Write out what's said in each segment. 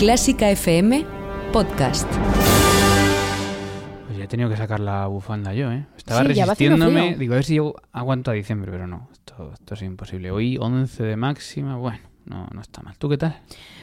Clásica FM Podcast. Pues ya he tenido que sacar la bufanda yo, ¿eh? Estaba Sí, ya va haciendo resistiéndome. frío. Digo, a ver si yo aguanto a diciembre, pero no. Esto, esto es imposible. Hoy 11 de máxima, bueno, no, no está mal. ¿Tú qué tal?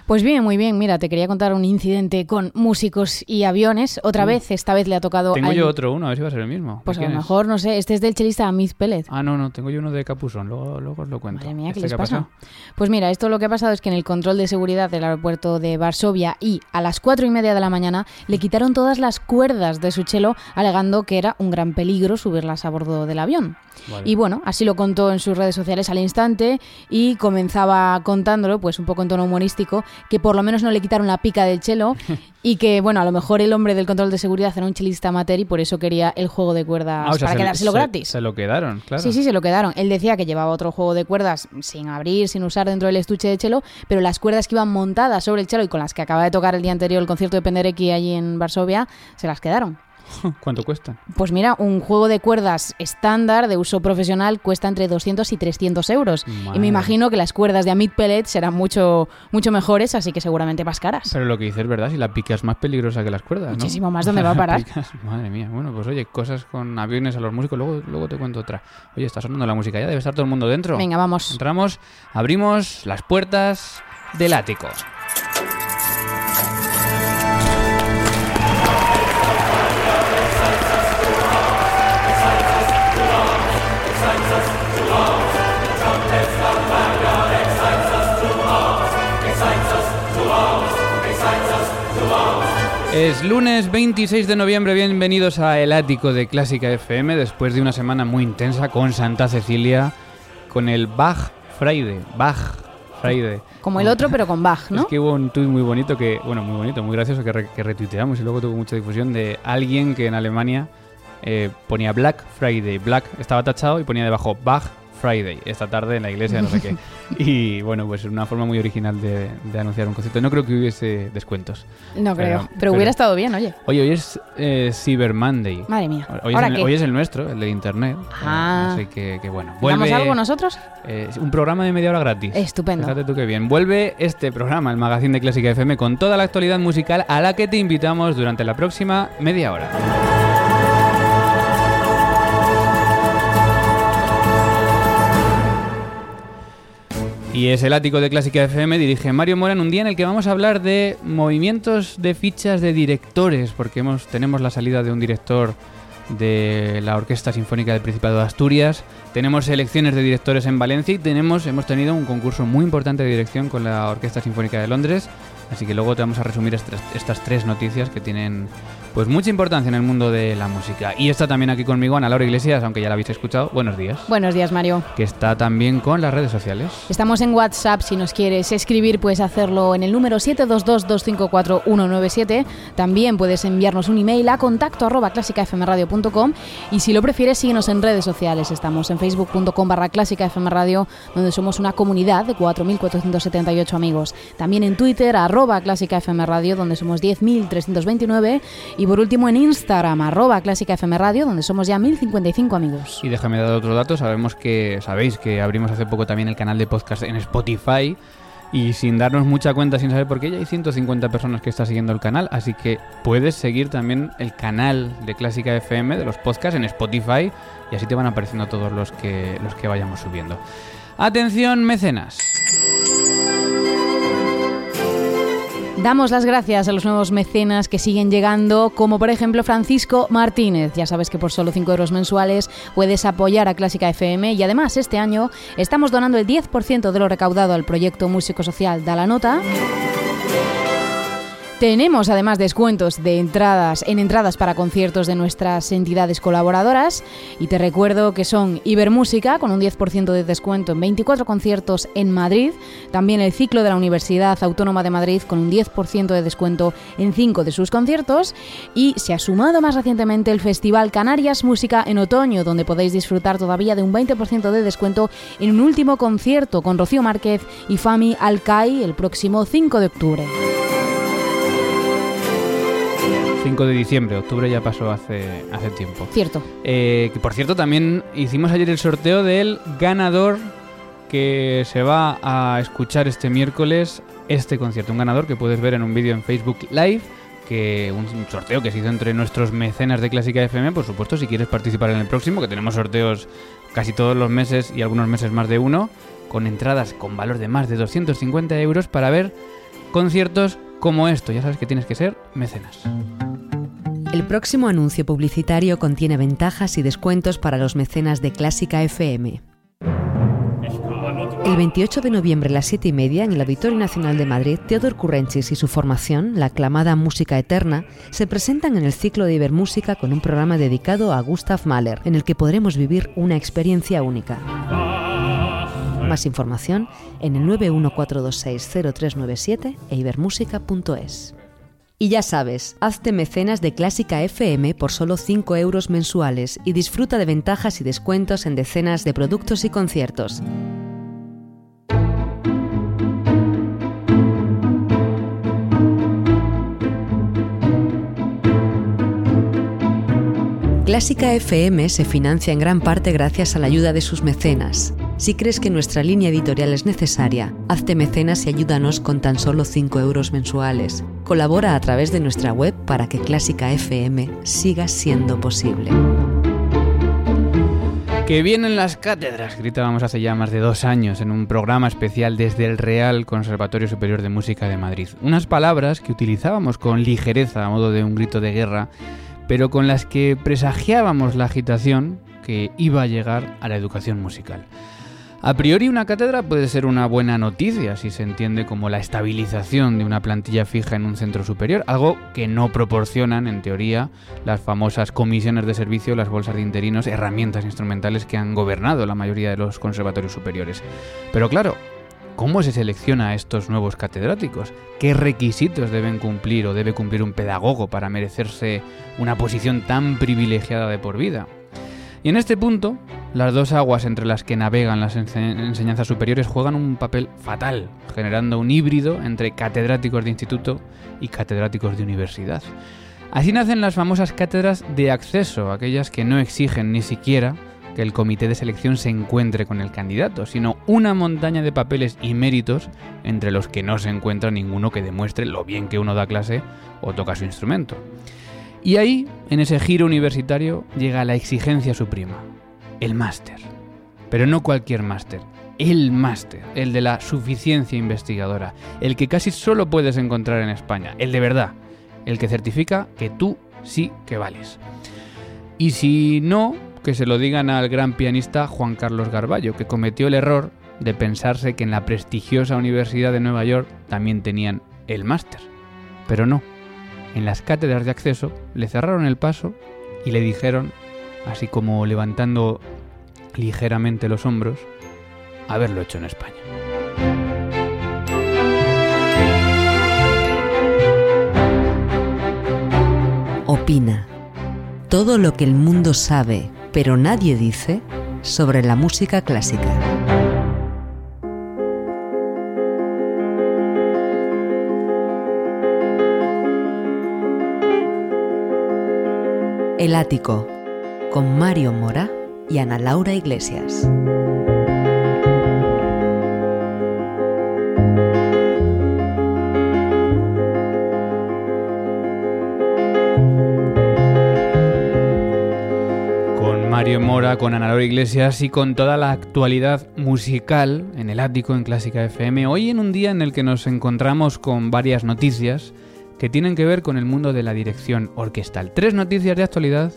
Pues bien, muy bien. Mira, te quería contar un incidente con músicos y aviones. Otra vez, esta vez le ha tocado Tengo a... yo otro uno, a ver si va a ser el mismo. ¿De Pues a lo es? mejor, no sé, este es del chelista Amit Pérez. Ah, no, no, tengo yo uno de Capuzón, luego, luego os lo cuento. Madre mía, ¿qué ¿Este les pasa? Pues mira, esto lo que ha pasado es que en el control de seguridad del aeropuerto de Varsovia y a las cuatro y media de la mañana le quitaron todas las cuerdas de su chelo, alegando que era un gran peligro subirlas a bordo del avión. Vale. Y bueno, así lo contó en sus redes sociales al instante y comenzaba contándolo, pues un poco en tono humorístico, que por lo menos no le quitaron la pica del chelo y que, bueno, a lo mejor el hombre del control de seguridad era un chelista amateur y por eso quería el juego de cuerdas Ah, o sea, para se- quedárselo se- gratis. Se lo quedaron, claro. Sí, sí, se lo quedaron. Él decía que llevaba otro juego de cuerdas sin abrir, sin usar dentro del estuche de chelo, pero las cuerdas que iban montadas sobre el chelo y con las que acaba de tocar el día anterior el concierto de Penderecki allí en Varsovia, se las quedaron. ¿Cuánto cuestan? Pues mira, un juego de cuerdas estándar de uso profesional cuesta entre 200 y 300 euros. Y me imagino que las cuerdas de Amit Pellet serán mucho, mucho mejores, así que seguramente más caras. Pero lo que dices es verdad, si la pica es más peligrosa que las cuerdas, ¿no? Muchísimo más, ¿dónde va a parar? picas, madre mía. Bueno, pues oye, cosas con aviones a los músicos, luego, luego te cuento otra. Oye, está sonando la música ya, debe estar todo el mundo dentro. Venga, vamos. Entramos, abrimos las puertas del ático. Es lunes 26 de noviembre, bienvenidos a El Ático de Clásica FM, después de una semana muy intensa con Santa Cecilia, con el Bach Friday, Bach Friday. Como el otro, pero con Bach, ¿no? Es que hubo un tuit muy bonito que, bueno, muy bonito, muy gracioso que, re- que retuiteamos y luego tuvo mucha difusión de alguien que en Alemania eh, ponía Black Friday, Black estaba tachado y ponía debajo Bach Friday, esta tarde en la iglesia, no sé qué. Y bueno, pues es una forma muy original de, de anunciar un concierto. No creo que hubiese descuentos. No creo. Pero- Pero, pero- hubiera estado bien, oye. Oye, hoy es eh, Cyber Monday. Madre mía. Hoy es, ¿Ahora el, qué? hoy es el nuestro, el de internet. Ah. Así que, que bueno. ¿Damos Vuelve algo nosotros? eh, un programa de media hora gratis. Estupendo. Fíjate tú qué bien. Vuelve este programa, el magazine de Clásica FM, con toda la actualidad musical a la que te invitamos durante la próxima media hora. Y es el ático de Clásica FM, dirige Mario Mora en un día en el que vamos a hablar de movimientos de fichas de directores, porque hemos, tenemos la salida de un director de la Orquesta Sinfónica del Principado de Asturias, tenemos elecciones de directores en Valencia y tenemos, hemos tenido un concurso muy importante de dirección con la Orquesta Sinfónica de Londres, así que luego te vamos a resumir estas, estas tres noticias que tienen pues mucha importancia en el mundo de la música. Y está también aquí conmigo Ana Laura Iglesias, aunque ya la habéis escuchado. Buenos días. Buenos días, Mario. Que está también con las redes sociales. Estamos en WhatsApp, si nos quieres escribir puedes hacerlo en el número 722-254-197. También puedes enviarnos un email a contacto arroba clásicafmradio.com y si lo prefieres síguenos en redes sociales. Estamos en facebook.com barra clásicafmradio donde somos una comunidad de 4.478 amigos. También en Twitter arroba clásicafmradio donde somos 10.329 y por último en Instagram arroba clásicafmradio donde somos ya 1.055 amigos. Y déjame dar otro dato. Sabemos que, sabéis que abrimos hace poco también el canal de podcast en Spotify. Y sin darnos mucha cuenta, sin saber por qué, ya hay 150 personas que están siguiendo el canal. Así que puedes seguir también el canal de Clásica FM de los podcasts en Spotify. Y así te van apareciendo todos los que, los que vayamos subiendo. Atención, mecenas. Damos las gracias a los nuevos mecenas que siguen llegando, como por ejemplo Francisco Martínez. Ya sabes que por solo 5 euros mensuales puedes apoyar a Clásica FM y además este año estamos donando el 10% de lo recaudado al proyecto músico social Da la Nota. Tenemos además descuentos de entradas en entradas para conciertos de nuestras entidades colaboradoras. Y te recuerdo que son Ibermúsica con un 10% de descuento en 24 conciertos en Madrid, también el ciclo de la Universidad Autónoma de Madrid con un 10% de descuento en 5 de sus conciertos. Y se ha sumado más recientemente el Festival Canarias Música en otoño donde podéis disfrutar todavía de un 20% de descuento en un último concierto con Rocío Márquez y Fami Alcai el próximo 5 de octubre. 5 de diciembre, octubre ya pasó hace, hace tiempo. Cierto. Eh, que por cierto, también hicimos ayer el sorteo del ganador que se va a escuchar este miércoles este concierto. Un ganador que puedes ver en un vídeo en Facebook Live. Que un sorteo que se hizo entre nuestros mecenas de Clásica FM. Por supuesto, si quieres participar en el próximo, que tenemos sorteos casi todos los meses y algunos meses más de uno, con entradas con valor de más de 250 euros para ver conciertos como esto. Ya sabes que tienes que ser mecenas. El próximo anuncio publicitario contiene ventajas y descuentos para los mecenas de Clásica FM. El 28 de noviembre a las 7 y media, en el Auditorio Nacional de Madrid, Teodor Currenchis y su formación, la aclamada Música Eterna, se presentan en el ciclo de Ibermúsica con un programa dedicado a Gustav Mahler, en el que podremos vivir una experiencia única. Más información en el 914260397 e ibermúsica.es. Y ya sabes, hazte mecenas de Clásica FM por solo 5 euros mensuales y disfruta de ventajas y descuentos en decenas de productos y conciertos. Clásica FM se financia en gran parte gracias a la ayuda de sus mecenas. Si crees que nuestra línea editorial es necesaria, hazte mecenas y ayúdanos con tan solo 5 euros mensuales. Colabora a través de nuestra web para que Clásica FM siga siendo posible. Que vienen las cátedras, gritábamos hace ya más de dos años en un programa especial desde el Real Conservatorio Superior de Música de Madrid. Unas palabras que utilizábamos con ligereza a modo de un grito de guerra, pero con las que presagiábamos la agitación que iba a llegar a la educación musical. A priori una cátedra puede ser una buena noticia si se entiende como la estabilización de una plantilla fija en un centro superior, algo que no proporcionan en teoría las famosas comisiones de servicio, las bolsas de interinos, herramientas instrumentales que han gobernado la mayoría de los conservatorios superiores. Pero claro, ¿Cómo se selecciona a estos nuevos catedráticos? ¿Qué requisitos deben cumplir o debe cumplir un pedagogo para merecerse una posición tan privilegiada de por vida? Y en este punto, las dos aguas entre las que navegan las enseñanzas superiores juegan un papel fatal, generando un híbrido entre catedráticos de instituto y catedráticos de universidad. Así nacen las famosas cátedras de acceso, aquellas que no exigen ni siquiera que el comité de selección se encuentre con el candidato, sino una montaña de papeles y méritos entre los que no se encuentra ninguno que demuestre lo bien que uno da clase o toca su instrumento. Y ahí, en ese giro universitario, llega la exigencia suprema, el máster. Pero no cualquier máster, el máster, el de la suficiencia investigadora, el que casi solo puedes encontrar en España, el de verdad, el que certifica que tú sí que vales. Y si no, que se lo digan al gran pianista Juan Carlos Garballo, que cometió el error de pensarse que en la prestigiosa Universidad de Nueva York también tenían el máster. Pero no, en las cátedras de acceso le cerraron el paso y le dijeron así como levantando ligeramente los hombros, haberlo hecho en España. Opina. Todo lo que el mundo sabe, pero nadie dice, sobre la música clásica. El ático con Mario Mora y Ana Laura Iglesias. Con Mario Mora, con Ana Laura Iglesias y con toda la actualidad musical en el ático en Clásica FM. Hoy en un día en el que nos encontramos con varias noticias que tienen que ver con el mundo de la dirección orquestal. Tres noticias de actualidad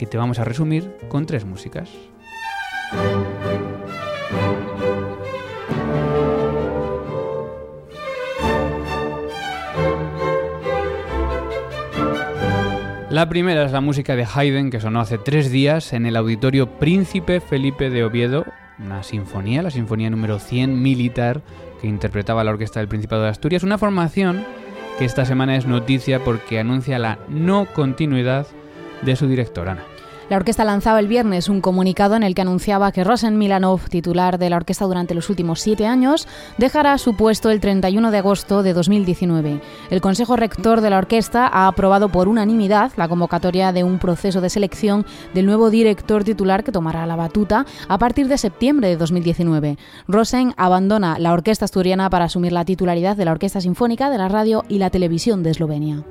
que te vamos a resumir con tres músicas. La primera es la música de Haydn que sonó hace tres días en el Auditorio Príncipe Felipe de Oviedo, una sinfonía, la sinfonía número 100 militar que interpretaba la Orquesta del Principado de Asturias, una formación que esta semana es noticia porque anuncia la no continuidad de su directora. Ana. La orquesta lanzaba el viernes un comunicado en el que anunciaba que Rosen Milanov, titular de la orquesta durante los últimos siete años, dejará su puesto el 31 de agosto de 2019. El Consejo Rector de la orquesta ha aprobado por unanimidad la convocatoria de un proceso de selección del nuevo director titular que tomará la batuta a partir de septiembre de 2019. Rosen abandona la orquesta asturiana para asumir la titularidad de la Orquesta Sinfónica de la Radio y la Televisión de Eslovenia.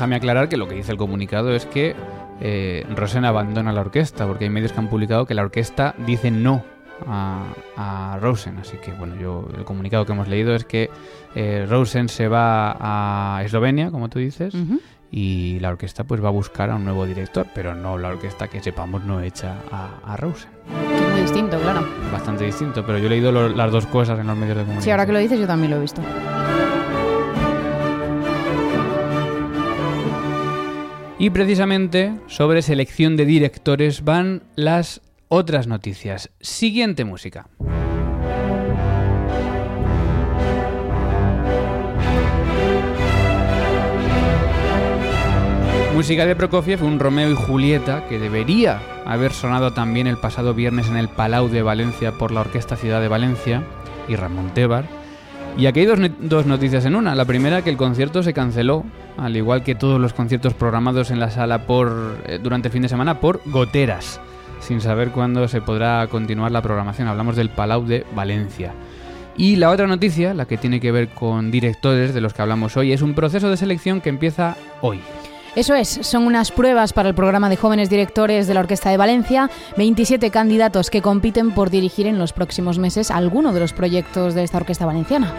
Déjame aclarar que lo que dice el comunicado es que eh, Rosen abandona la orquesta, porque hay medios que han publicado que la orquesta dice no a, Rosen. Así que, bueno, yo el comunicado que hemos leído es que eh, Rosen se va a Eslovenia, como tú dices, y la orquesta pues va a buscar a un nuevo director, pero no la orquesta que sepamos no echa a, Rosen. es muy distinto, claro. Bastante distinto, pero yo he leído las dos cosas en los medios de comunicación. Sí, ahora que lo dices yo también lo he visto. Y precisamente sobre selección de directores van las otras noticias. Siguiente música. Música de Prokofiev, un Romeo y Julieta que debería haber sonado también el pasado viernes en el Palau de Valencia por la Orquesta Ciudad de Valencia y Ramón Tebar. Y aquí hay dos, dos, noticias en una. La primera, que el concierto se canceló al igual que todos los conciertos programados en la sala por eh, durante el fin de semana por goteras, sin saber cuándo se podrá continuar la programación. Hablamos del Palau de Valencia. Y la otra noticia, la que tiene que ver con directores de los que hablamos hoy, es un proceso de selección que empieza hoy. Eso es, son unas pruebas para el programa de jóvenes directores de la Orquesta de Valencia, 27 candidatos que compiten por dirigir en los próximos meses alguno de los proyectos de esta orquesta valenciana.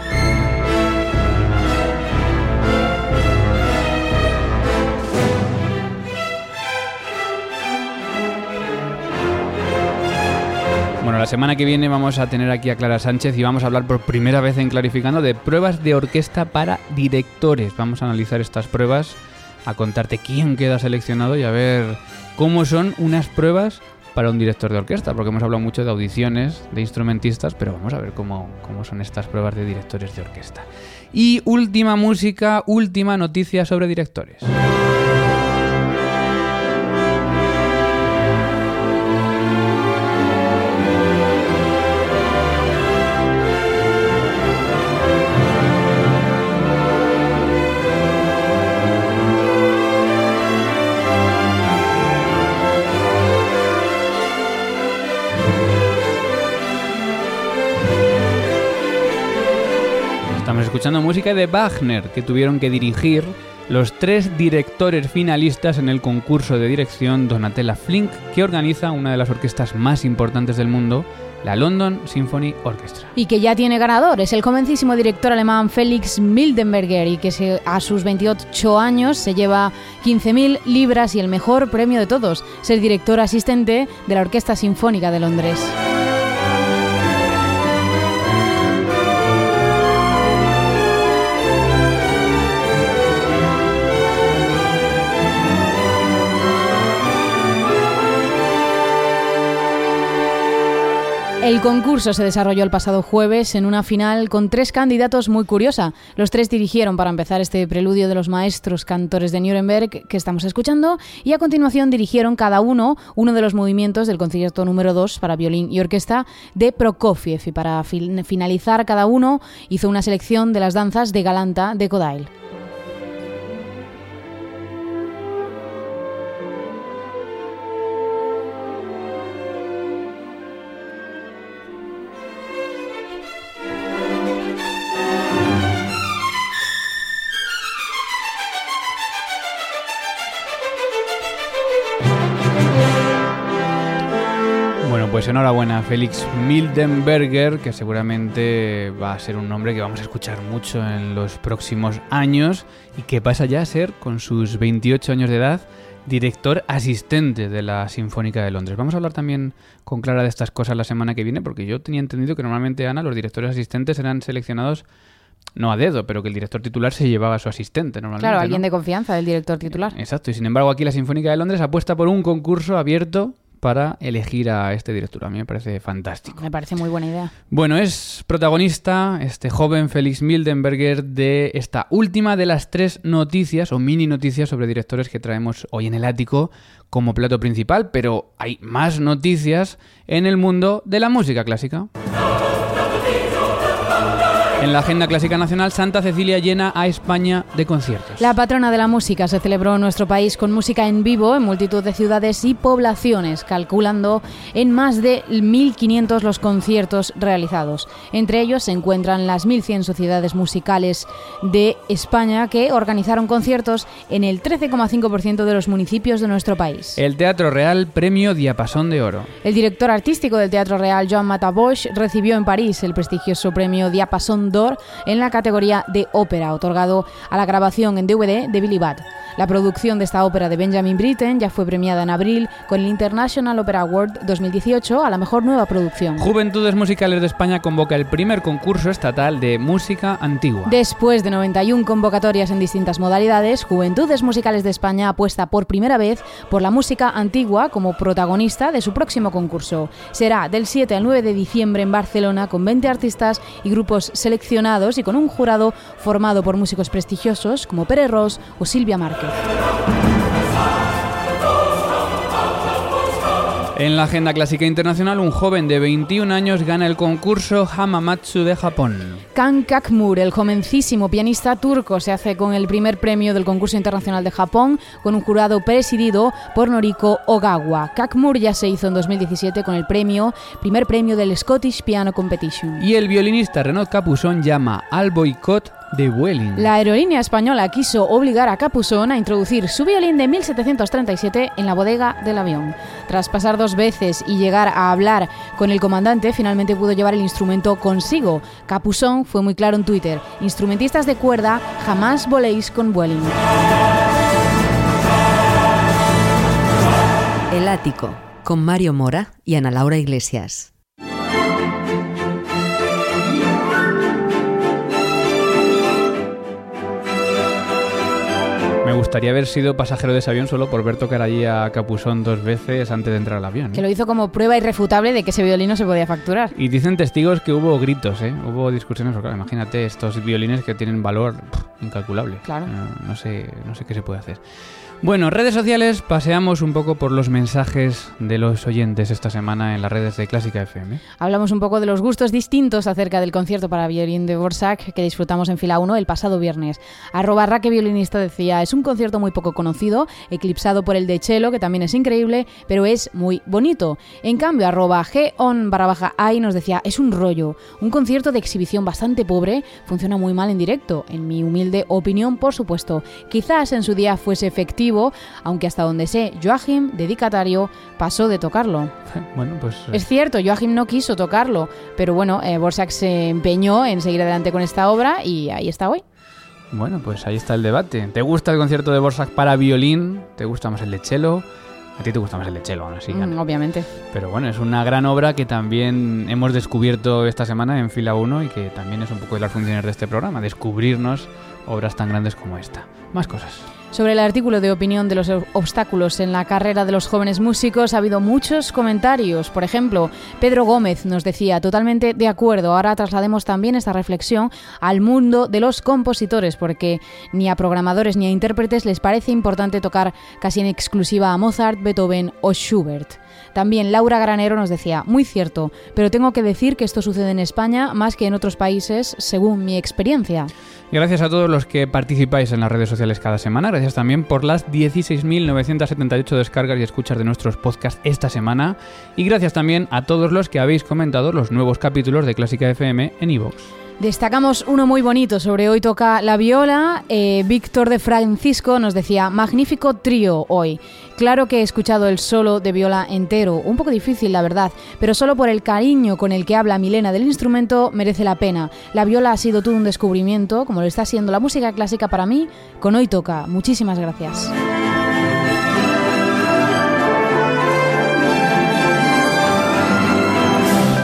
Bueno, la semana que viene vamos a tener aquí a Clara Sánchez y vamos a hablar por primera vez en Clarificando de pruebas de orquesta para directores. Vamos a analizar estas pruebas, a contarte quién queda seleccionado y a ver cómo son unas pruebas para un director de orquesta, porque hemos hablado mucho de audiciones, de instrumentistas, pero vamos a ver cómo, cómo son estas pruebas de directores de orquesta. Y última música, última noticia sobre directores. Escuchando música de Wagner, que tuvieron que dirigir los tres directores finalistas en el concurso de dirección Donatella Flink, que organiza una de las orquestas más importantes del mundo, la London Symphony Orchestra. Y que ya tiene ganador, es el convencísimo director alemán Felix Mildenberger y que a sus 28 años se lleva 15.000 libras y el mejor premio de todos, ser director asistente de la Orquesta Sinfónica de Londres. El concurso se desarrolló el pasado jueves en una final con tres candidatos muy curiosa. Los tres dirigieron para empezar este preludio de los maestros cantores de Nuremberg que estamos escuchando y a continuación dirigieron cada uno uno de los movimientos del concierto número 2 para violín y orquesta de Prokofiev y para finalizar cada uno hizo una selección de las danzas de Galanta de. Pues enhorabuena, Félix Mildenberger, que seguramente va a ser un nombre que vamos a escuchar mucho en los próximos años y que pasa ya a ser, con sus 28 años de edad, director asistente de la Sinfónica de Londres. Vamos a hablar también con Clara de estas cosas la semana que viene, porque yo tenía entendido que normalmente, Ana, los directores asistentes eran seleccionados no a dedo, pero que el director titular se llevaba a su asistente normalmente. Claro, alguien ¿no? de confianza del director titular. Exacto, y sin embargo aquí la Sinfónica de Londres apuesta por un concurso abierto para elegir a este director. A mí me parece fantástico. Me parece muy buena idea. Bueno, es protagonista este joven Felix Mildenberger de esta última de las tres noticias o mini noticias sobre directores que traemos hoy en el ático como plato principal, pero hay más noticias en el mundo de la música clásica. En la agenda clásica nacional, Santa Cecilia llena a España de conciertos. La patrona de la música se celebró en nuestro país con música en vivo en multitud de ciudades y poblaciones, calculando en más de 1.500 los conciertos realizados. Entre ellos se encuentran las 1.100 sociedades musicales de España que organizaron conciertos en el 13,5% de los municipios de nuestro país. El Teatro Real Premio Diapasón de Oro. El director artístico del Teatro Real, Joan Matabosch, recibió en París el prestigioso premio Diapasón d'Or en la categoría de ópera, otorgado a la grabación en DVD de Billy Budd. La producción de esta ópera de Benjamin Britten ya fue premiada en abril con el International Opera Award 2018 a la mejor nueva producción. Juventudes Musicales de España convoca el primer concurso estatal de música antigua. Después de 91 convocatorias en distintas modalidades, Juventudes Musicales de España apuesta por primera vez por la música antigua como protagonista de su próximo concurso. Será del 7 al 9 de diciembre en Barcelona con 20 artistas y grupos seleccionados y con un jurado formado por músicos prestigiosos como Pere Ross o Silvia Márquez. En la agenda clásica internacional, un joven de 21 años gana el concurso Hamamatsu de Japón. Kan Kakmur, el jovencísimo pianista turco, se hace con el primer premio del concurso internacional de Japón con un jurado presidido por Noriko Ogawa. Kakmur ya se hizo en 2017 con el premio, primer premio del Scottish Piano Competition. Y el violinista Renaud Capuzón llama al boicot de Vueling. La aerolínea española quiso obligar a Capuzón a introducir su violín de 1737 en la bodega del avión. Tras pasar dos veces y llegar a hablar con el comandante, finalmente pudo llevar el instrumento consigo. Capuzón fue muy claro en Twitter: instrumentistas de cuerda, jamás voléis con Vueling. El ático, con Mario Mora y Ana Laura Iglesias. Me gustaría haber sido pasajero de ese avión solo por ver tocar allí a Capuzón dos veces antes de entrar al avión. ¿eh? Que lo hizo como prueba irrefutable de que ese violín no se podía facturar. Y dicen testigos que hubo gritos, ¿eh? Hubo discusiones, claro, imagínate estos violines que tienen valor pff, incalculable. Claro. No, no sé, no sé qué se puede hacer. Bueno, redes sociales, paseamos un poco por los mensajes de los oyentes esta semana en las redes de Clásica FM. Hablamos un poco de los gustos distintos acerca del concierto para violín de Borsak que disfrutamos en fila 1 el pasado viernes. Arroba Raque Violinista decía, es un concierto muy poco conocido, eclipsado por el de Chelo, que también es increíble, pero es muy bonito. En cambio, arroba G-on barra baja nos decía, es un rollo, un concierto de exhibición bastante pobre, funciona muy mal en directo, en mi humilde opinión, por supuesto. Quizás en su día fuese efectivo, aunque hasta donde sé, Joachim, dedicatario, pasó de tocarlo. Bueno, pues... eh, Es cierto, Joachim no quiso tocarlo, pero bueno, eh, Borsak se empeñó en seguir adelante con esta obra y ahí está hoy. Bueno, pues ahí está el debate. ¿Te gusta el concierto de Borsak para violín? ¿Te gusta más el de cello? A ti te gusta más el de cello, aún así. Mm, obviamente. Pero bueno, es una gran obra que también hemos descubierto esta semana en fila 1 y que también es un poco de las funciones de este programa, descubrirnos obras tan grandes como esta. Más cosas. Sobre el artículo de opinión de los obstáculos en la carrera de los jóvenes músicos ha habido muchos comentarios. Por ejemplo, Pedro Gómez nos decía totalmente de acuerdo. Ahora traslademos también esta reflexión al mundo de los compositores, porque ni a programadores ni a intérpretes les parece importante tocar casi en exclusiva a Mozart, Beethoven o Schubert. También Laura Granero nos decía, muy cierto, pero tengo que decir que esto sucede en España más que en otros países, según mi experiencia. Gracias a todos los que participáis en las redes sociales cada semana. Gracias también por las 16.978 descargas y escuchas de nuestros podcasts esta semana. Y gracias también a todos los que habéis comentado los nuevos capítulos de Clásica FM en iVoox. Destacamos uno muy bonito sobre hoy toca la viola. Eh, Víctor de Francisco nos decía, magnífico trío hoy. Claro que he escuchado el solo de viola entero, un poco difícil la verdad, pero solo por el cariño con el que habla Milena del instrumento merece la pena. La viola ha sido todo un descubrimiento, como lo está siendo la música clásica para mí, con hoy toca. Muchísimas gracias.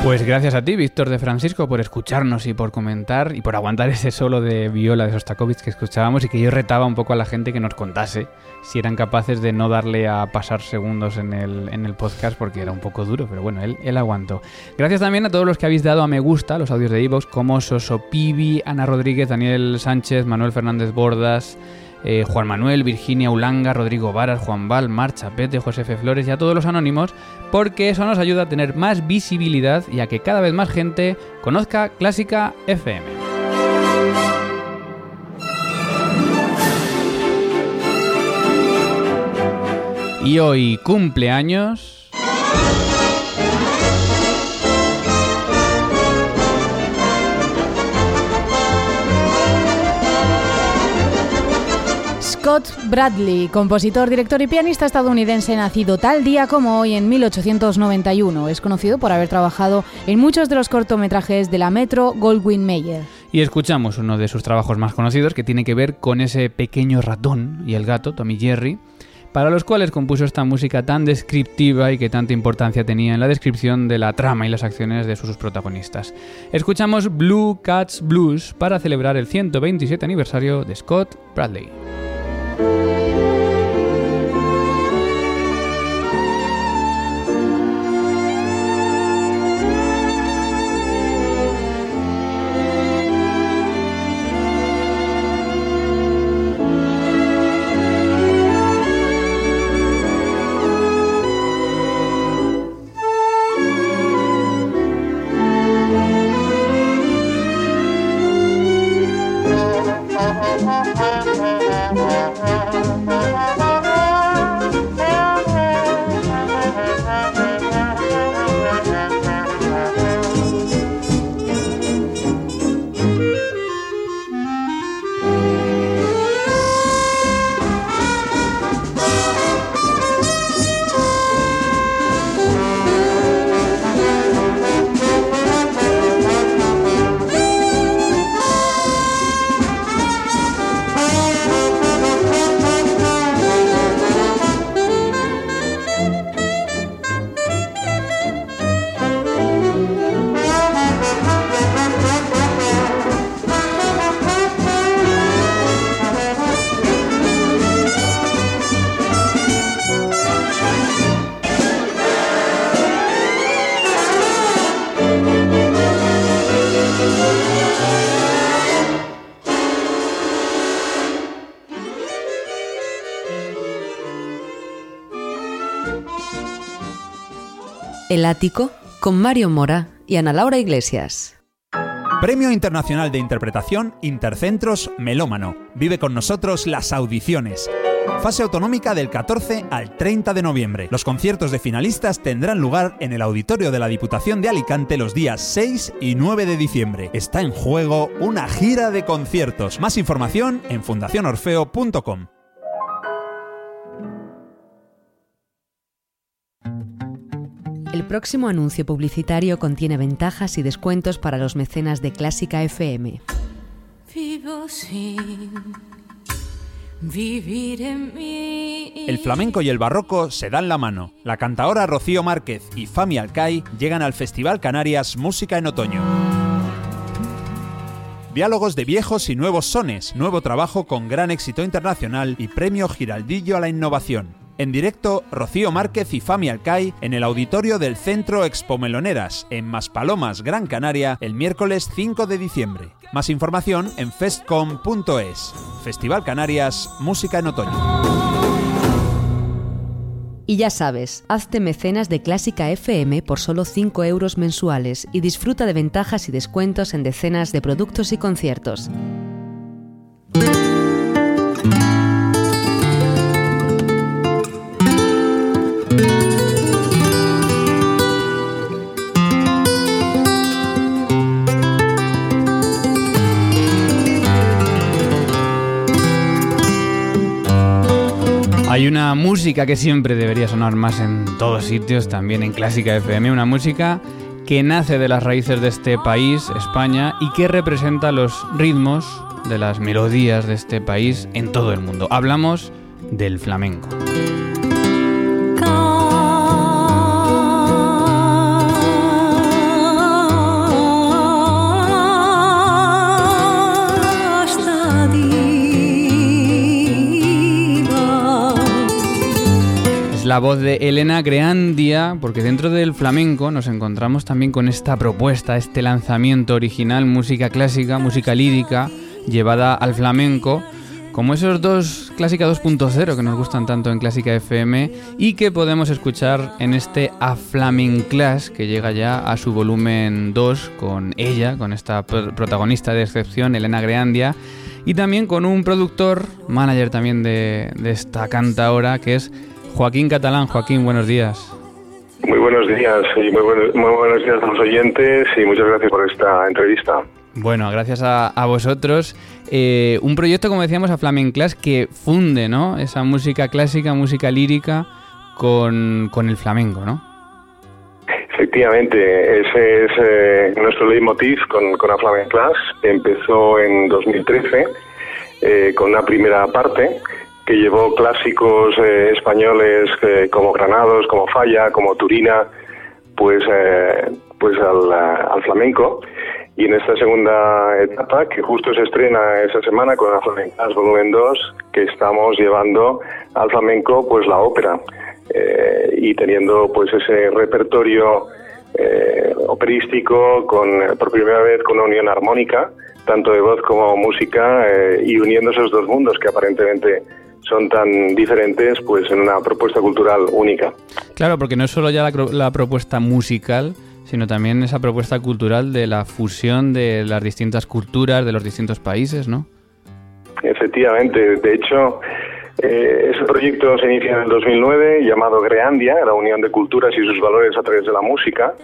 Pues gracias a ti, Víctor de Francisco, por escucharnos y por comentar y por aguantar ese solo de viola de Sostakovich que escuchábamos y que yo retaba un poco a la gente que nos contase si eran capaces de no darle a pasar segundos en el, en el podcast porque era un poco duro, pero bueno, él, él aguantó. Gracias también a todos los que habéis dado a me gusta los audios de Evox, como Soso Pibi, Ana Rodríguez, Daniel Sánchez, Manuel Fernández Bordas. Eh, Juan Manuel, Virginia Ulanga, Rodrigo Varas, Juan Val, Marcha, Pete, Josefe Flores y a todos los anónimos, porque eso nos ayuda a tener más visibilidad y a que cada vez más gente conozca Clásica FM. Y hoy cumpleaños... Scott Bradley, compositor, director y pianista estadounidense nacido tal día como hoy en 1891. Es conocido por haber trabajado en muchos de los cortometrajes de la Metro Goldwyn Mayer. Y escuchamos uno de sus trabajos más conocidos que tiene que ver con ese pequeño ratón y el gato, Tommy Jerry, para los cuales compuso esta música tan descriptiva y que tanta importancia tenía en la descripción de la trama y las acciones de sus protagonistas. Escuchamos Blue Cats Blues para celebrar el 127 aniversario de Scott Bradley. Bye. El Ático con Mario Mora y Ana Laura Iglesias. Premio Internacional de Interpretación Intercentros Melómano. Vive con nosotros las audiciones. Fase autonómica del 14 al 30 de noviembre. Los conciertos de finalistas tendrán lugar en el auditorio de la Diputación de Alicante los días 6 y 9 de diciembre. Está en juego una gira de conciertos. Más información en fundacionorfeo.com. El próximo anuncio publicitario contiene ventajas y descuentos para los mecenas de Clásica FM. Vivo sin vivir en mí. El flamenco y el barroco se dan la mano. La cantaora Rocío Márquez y Fami Alcai llegan al Festival Canarias Música en Otoño. Diálogos de viejos y nuevos sones, nuevo trabajo con gran éxito internacional y premio Giraldillo a la innovación. En directo, Rocío Márquez y Fami Alcai en el auditorio del Centro Expo Meloneras, en Maspalomas, Gran Canaria, el miércoles 5 de diciembre. Más información en festcom.es. Festival Canarias, Música en Otoño. Y ya sabes, hazte mecenas de Clásica FM por solo 5 euros mensuales y disfruta de ventajas y descuentos en decenas de productos y conciertos. Hay una música que siempre debería sonar más en todos sitios, también en Clásica FM, una música que nace de las raíces de este país, España, y que representa los ritmos de las melodías de este país en todo el mundo. Hablamos del flamenco. La voz de Elena Greandia, porque dentro del flamenco nos encontramos también con esta propuesta, este lanzamiento original, música clásica, música lírica, llevada al flamenco, como esos dos Clásica 2.0 que nos gustan tanto en Clásica FM y que podemos escuchar en este A Flaming Class que llega ya a su volumen 2 con ella, con esta protagonista de excepción, Elena Greandia, y también con un productor, manager también de, de esta cantaora que es Joaquín Catalán. Joaquín, buenos días. Muy buenos días y muy, buenos días a los oyentes y muchas gracias por esta entrevista. Bueno, gracias a, vosotros. Eh, un proyecto, como decíamos, a Flamenclas que funde ¿no? esa música clásica, música lírica con, el flamenco, ¿no? Efectivamente, ese es eh, nuestro leitmotiv con, con Class. Empezó en 2013 eh, con una primera parte que llevó clásicos eh, españoles eh, como Granados, como Falla, como Turina, pues, eh, pues al, flamenco. Y en esta segunda etapa, que justo se estrena esa semana con la Flamencas Volumen 2, que estamos llevando al flamenco pues la ópera y teniendo pues ese repertorio operístico con por primera vez con una unión armónica, tanto de voz como música, y uniendo esos dos mundos que aparentemente son tan diferentes pues en una propuesta cultural única. Claro, porque no es solo ya la, propuesta musical, sino también esa propuesta cultural de la fusión de las distintas culturas de los distintos países, ¿no? Efectivamente, de hecho, eh, ese proyecto se inicia en el 2009 llamado Greandia, la unión de culturas y sus valores a través de la música,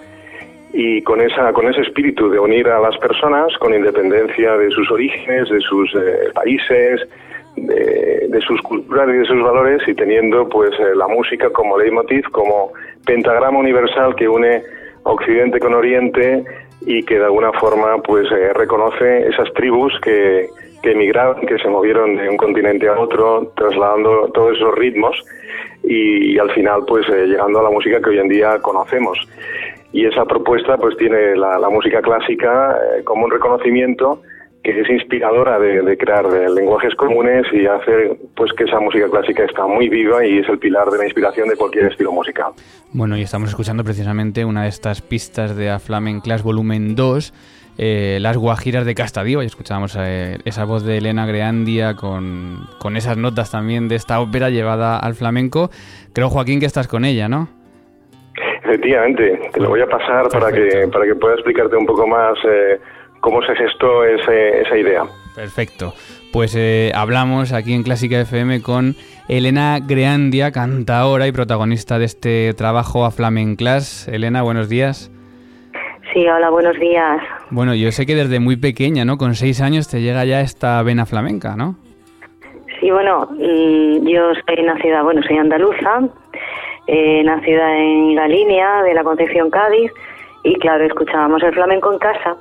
y con esa con ese espíritu de unir a las personas con independencia de sus orígenes, de sus eh, países, de, sus culturas y de sus valores y teniendo pues eh, la música como leitmotiv, como pentagrama universal que une Occidente con Oriente y que de alguna forma pues eh, reconoce esas tribus que, que emigraron, que se movieron de un continente a otro, trasladando todos esos ritmos y, al final pues eh, llegando a la música que hoy en día conocemos. Y esa propuesta pues tiene la, la música clásica como un reconocimiento que es inspiradora de, crear lenguajes comunes y hacer pues que esa música clásica está muy viva y es el pilar de la inspiración de cualquier estilo musical. Bueno, y estamos escuchando precisamente una de estas pistas de A Flamen Class Volumen 2, eh, Las Guajiras de Castadiva, y escuchábamos eh, esa voz de Elena Greandia con, con esas notas también de esta ópera llevada al flamenco. Creo, Joaquín, que estás con ella, ¿no? Efectivamente, te lo voy a pasar para que, para que pueda explicarte un poco más eh, cómo se gestó esa idea. Perfecto. Pues eh, hablamos aquí en Clásica FM con Elena Greandia, cantaora y protagonista de este trabajo a Flamenclas. Elena, buenos días. Sí, hola, buenos días. Bueno, yo sé que desde muy pequeña, ¿no? Con seis años te llega ya esta vena flamenca, ¿no? Sí, bueno, mm, yo soy nacida, bueno, soy andaluza, eh, nacida en la línea de la Concepción Cádiz y claro, escuchábamos el flamenco en casa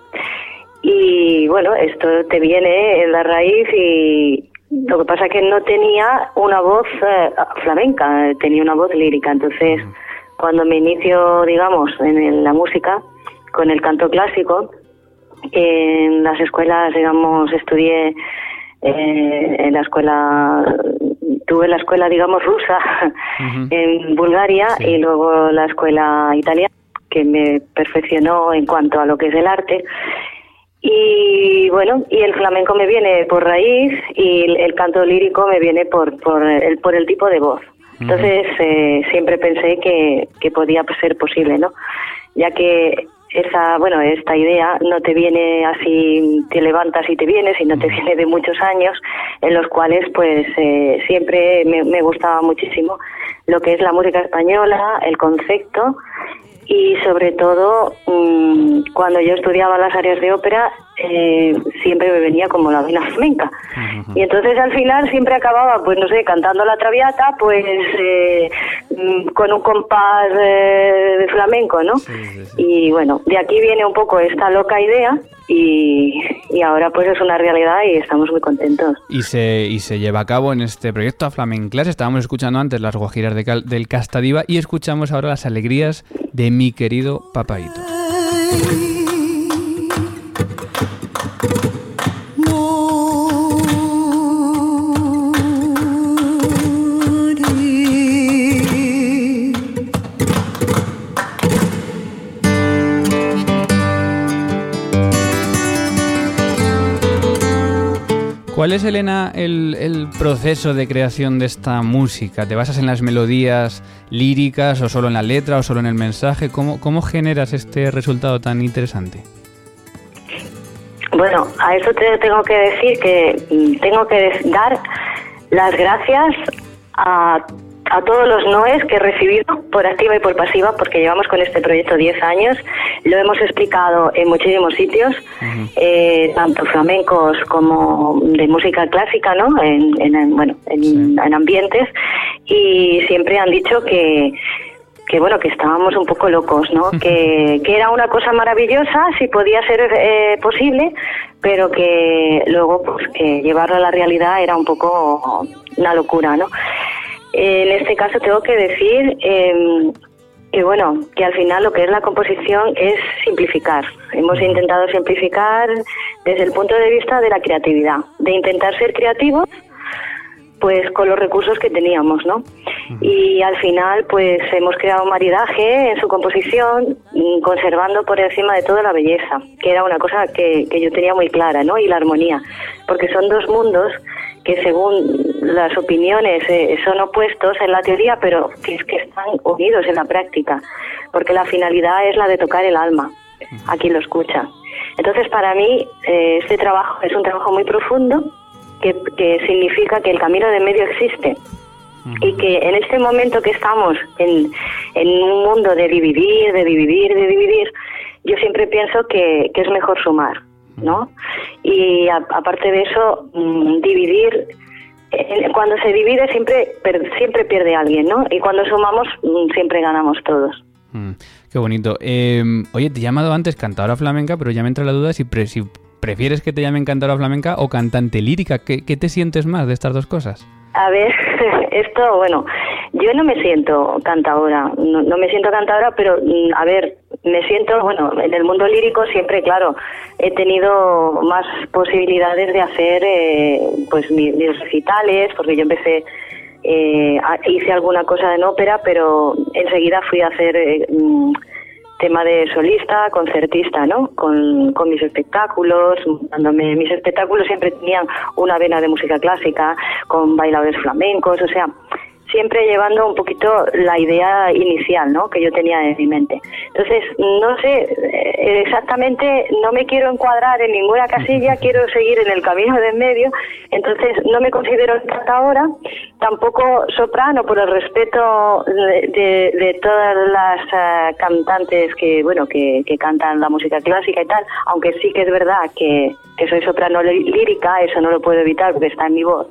y bueno, esto te viene en la raíz y lo que pasa es que no tenía una voz eh, flamenca, tenía una voz lírica. Entonces, cuando me inicio, digamos, en la música, con el canto clásico, en las escuelas, digamos, estudié eh, en la escuela, tuve la escuela, digamos, rusa en Bulgaria y luego la escuela italiana que me perfeccionó en cuanto a lo que es el arte y bueno, y el flamenco me viene por raíz y el, canto lírico me viene por, por, el, por el tipo de voz. Entonces eh, siempre pensé que, que podía ser posible, ¿no? Ya que esa, bueno, esta idea no te viene así, te levantas y te vienes, sino te viene de muchos años en los cuales pues eh, siempre me, me, gustaba muchísimo lo que es la música española, el concepto y sobre todo mm, cuando yo estudiaba las áreas de ópera eh, siempre me venía como la vena flamenca. Y entonces al final siempre acababa, pues no sé, cantando la traviata, pues eh, mm, con un compás eh, de flamenco, ¿no? Y bueno, de aquí viene un poco esta loca idea y, y ahora pues es una realidad y estamos muy contentos. Y se, y se lleva a cabo en este proyecto a Flamenclas. Estábamos escuchando antes las guajiras de Cal- del Castadiva y escuchamos ahora las alegrías de mi querido papaito. ¿Cuál es, Elena, el, proceso de creación de esta música? ¿Te basas en las melodías líricas o solo en la letra o solo en el mensaje? ¿Cómo, cómo generas este resultado tan interesante? Bueno, a eso te tengo que decir que mm, tengo que dar las gracias a, a todos los noes que he recibido por activa y por pasiva, porque llevamos con este proyecto 10 años, lo hemos explicado en muchísimos sitios, eh, tanto flamencos como de música clásica, ¿no? En, en- en, bueno, en, en ambientes, y siempre han dicho que que bueno que estábamos un poco locos no que, que era una cosa maravillosa si podía ser eh, posible pero que luego pues que llevarlo a la realidad era un poco una locura no en este caso tengo que decir eh, que bueno que al final lo que es la composición es simplificar hemos intentado simplificar desde el punto de vista de la creatividad de intentar ser creativos pues con los recursos que teníamos, ¿no? Y al final, pues hemos creado un maridaje en su composición, mm, conservando por encima de todo la belleza, que era una cosa que, que yo tenía muy clara, ¿no? Y la armonía, porque son dos mundos que según las opiniones eh, son opuestos en la teoría, pero que es que están unidos en la práctica, porque la finalidad es la de tocar el alma a quien lo escucha. Entonces, para mí, eh, este trabajo es un trabajo muy profundo, que, que significa que el camino de medio existe y que en este momento que estamos en, en un mundo de dividir, de dividir, de dividir, yo siempre pienso que, que es mejor sumar, ¿no? Y a- aparte de eso, mm, dividir, eh, cuando se divide siempre, siempre pierde alguien, ¿no? Y cuando sumamos, mm, siempre ganamos todos. Mm, qué bonito. Eh, oye, te he llamado antes cantadora flamenca, pero ya me entra la duda si, pre- si prefieres que te llamen cantadora flamenca o cantante lírica. ¿Qué, qué te sientes más de estas dos cosas? A ver, esto, bueno, yo no me siento cantadora, no, no me siento cantadora, pero mm, a ver, me siento, bueno, en el mundo lírico siempre, claro, he tenido más posibilidades de hacer, eh, pues, mi- mis recitales, porque yo empecé, eh, hice alguna cosa en ópera, pero enseguida fui a hacer eh, mm, tema de solista, concertista, ¿no? Con, con mis espectáculos, dándome, mis espectáculos siempre tenían una vena de música clásica, con bailadores flamencos, o sea, siempre llevando un poquito la idea inicial, ¿no? Que yo tenía en mi mente. Entonces, no sé eh, exactamente, no me quiero encuadrar en ninguna casilla, quiero seguir en el camino de en medio, entonces no me considero cantadora, tampoco soprano por el respeto de, de- de todas las eh, cantantes que, bueno, que, que cantan la música clásica y tal, aunque sí que es verdad que, que soy soprano lí- lírica, eso no lo puedo evitar porque está en mi voz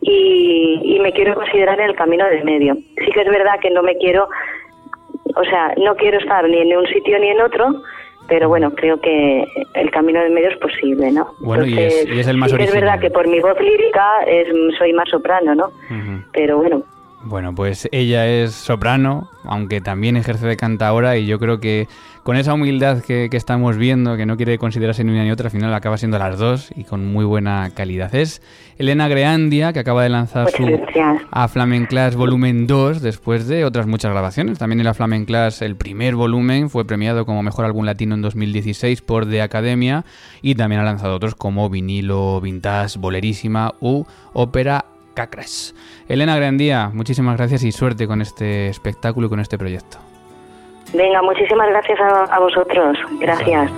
y, y me quiero considerar en el camino del medio. Sí que es verdad que no me quiero, o sea, no quiero estar ni en un sitio ni en otro, pero bueno, creo que el camino del medio es posible, ¿no? Bueno, y es- y es el más sí es verdad que por mi voz lírica es, soy más soprano, ¿no? Pero bueno, Bueno, pues ella es soprano, aunque también ejerce de cantadora y yo creo que con esa humildad que, que estamos viendo, que no quiere considerarse ni una ni otra, al final acaba siendo las dos y con muy buena calidad. Es Elena Greandia, que acaba de lanzar su. A Flamenclass volumen 2 después de otras muchas grabaciones. También en la Flamenclass el primer volumen fue premiado como Mejor Álbum Latino en 2016 por The Academia y también ha lanzado otros como Vinilo, Vintage, Bolerísima u Ópera Cacres. Elena Grandía, muchísimas gracias y suerte con este espectáculo y con este proyecto. venga, muchísimas gracias a, a vosotros. Gracias.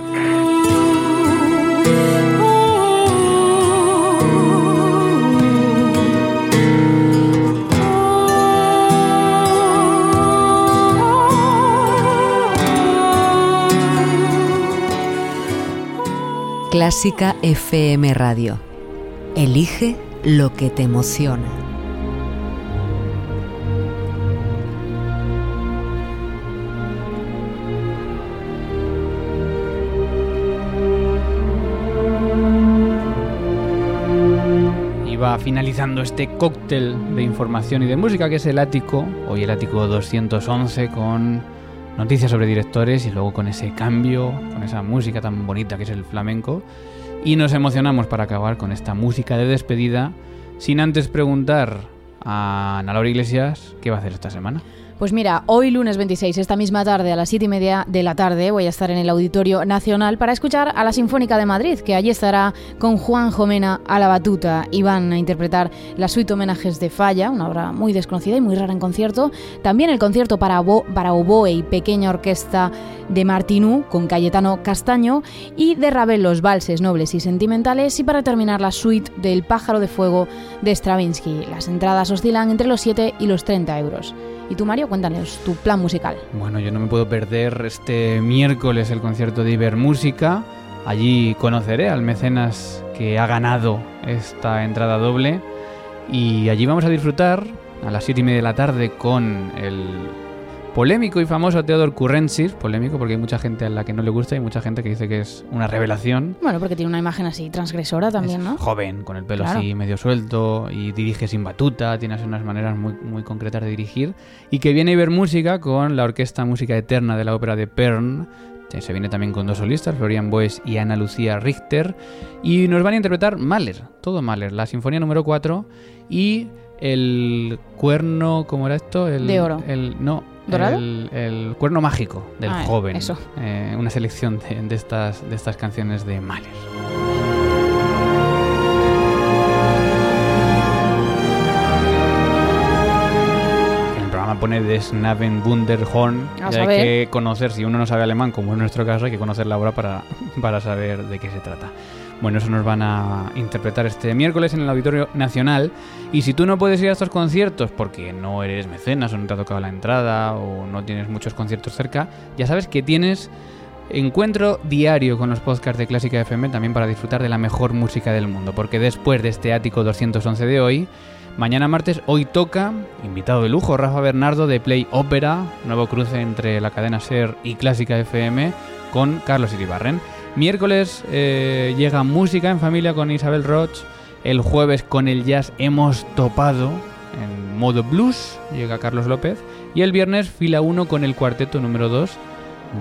Clásica FM Radio. Elige lo que te emociona. Y va finalizando este cóctel de información y de música que es el ático, hoy el ático 211 con noticias sobre directores y luego con ese cambio, con esa música tan bonita que es el flamenco. Y nos emocionamos para acabar con esta música de despedida, sin antes preguntar a Ana Laura Iglesias qué va a hacer esta semana. Pues mira, hoy lunes 26, esta misma tarde, a las 7 y media de la tarde, voy a estar en el Auditorio Nacional para escuchar a la Sinfónica de Madrid, que allí estará con Juan Jomena a la batuta y van a interpretar la suite homenajes de Falla, una obra muy desconocida y muy rara en concierto. También el concierto para, oboe y pequeña orquesta de Martinú con Cayetano Castaño y de Ravel los valses nobles y sentimentales y para terminar la suite del Pájaro de Fuego de Stravinsky. Las entradas oscilan entre los 7 y los 30 euros. Y tú, Mario, cuéntanos tu plan musical. Bueno, yo no me puedo perder este miércoles el concierto de Ibermúsica. Allí conoceré al mecenas que ha ganado esta entrada doble. Y allí vamos a disfrutar a las 7 y media de la tarde con el polémico y famoso Theodor Currensis, polémico porque hay mucha gente a la que no le gusta y mucha gente que dice que es una revelación. Bueno, porque tiene una imagen así transgresora también, Es ¿no? Joven, con el pelo Claro. así medio suelto y dirige sin batuta, tiene así unas maneras muy, muy concretas de dirigir. Y que viene a ver música con la Orquesta Música Eterna de la Ópera de Pern. que Se viene también con dos solistas, Florian Boes y Ana Lucía Richter. Y nos van a interpretar Mahler, todo Mahler, la Sinfonía número 4 y el cuerno, ¿cómo era esto? El, De oro. El, no, ¿Dorado? El, el cuerno mágico del Ah, joven. eso. Eh, una selección de, de estas, de estas canciones de Mahler. En el programa pone Des Naven Wunderhorn. Y hay que conocer, si uno no sabe alemán, como en nuestro caso, hay que conocer la obra para, para saber de qué se trata. Bueno, eso nos van a interpretar este miércoles en el Auditorio Nacional. Y si tú no puedes ir a estos conciertos porque no eres mecenas o no te ha tocado la entrada o no tienes muchos conciertos cerca, ya sabes que tienes encuentro diario con los podcasts de Clásica FM también para disfrutar de la mejor música del mundo. Porque después de este ático 211 de hoy, mañana martes, hoy toca, invitado de lujo, Rafa Bernardo de Play Opera, nuevo cruce entre la cadena Ser y Clásica FM con Carlos Iribarren. Miércoles eh, llega música en familia con Isabel Roch. El jueves con el jazz hemos topado en modo blues, llega Carlos López. Y el viernes fila 1 con el cuarteto número 2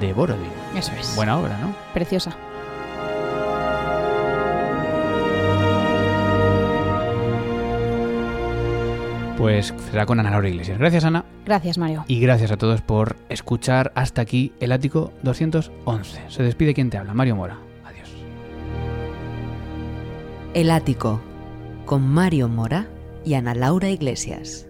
de Borodin. Eso es. Buena obra, ¿no? Preciosa. Pues será con Ana Laura Iglesias. Gracias, Ana. Gracias, Mario. Y gracias a todos por escuchar hasta aquí el ático 211. Se despide quien te habla, Mario Mora. Adiós. El Ático, con Mario Mora y Ana Laura Iglesias.